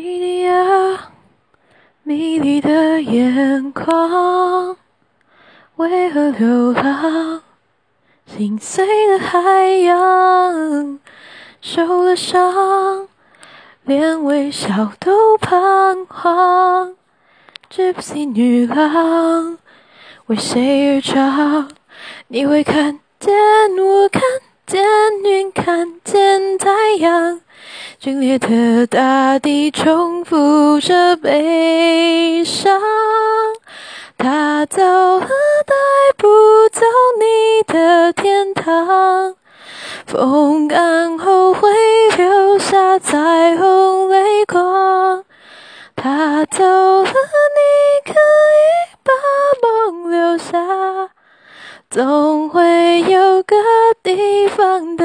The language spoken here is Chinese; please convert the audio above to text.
滴滴呀，迷离的眼眶，为何流浪？心碎的海洋，受了伤，连微笑都彷徨。Gypsy 女郎，为谁而唱？你会看见，我看见云，看见太阳。皲裂的大地重复着悲伤，他走了，带不走你的天堂。风干后会留下彩虹泪光，他走了，你可以把梦留下，总会有个地方等。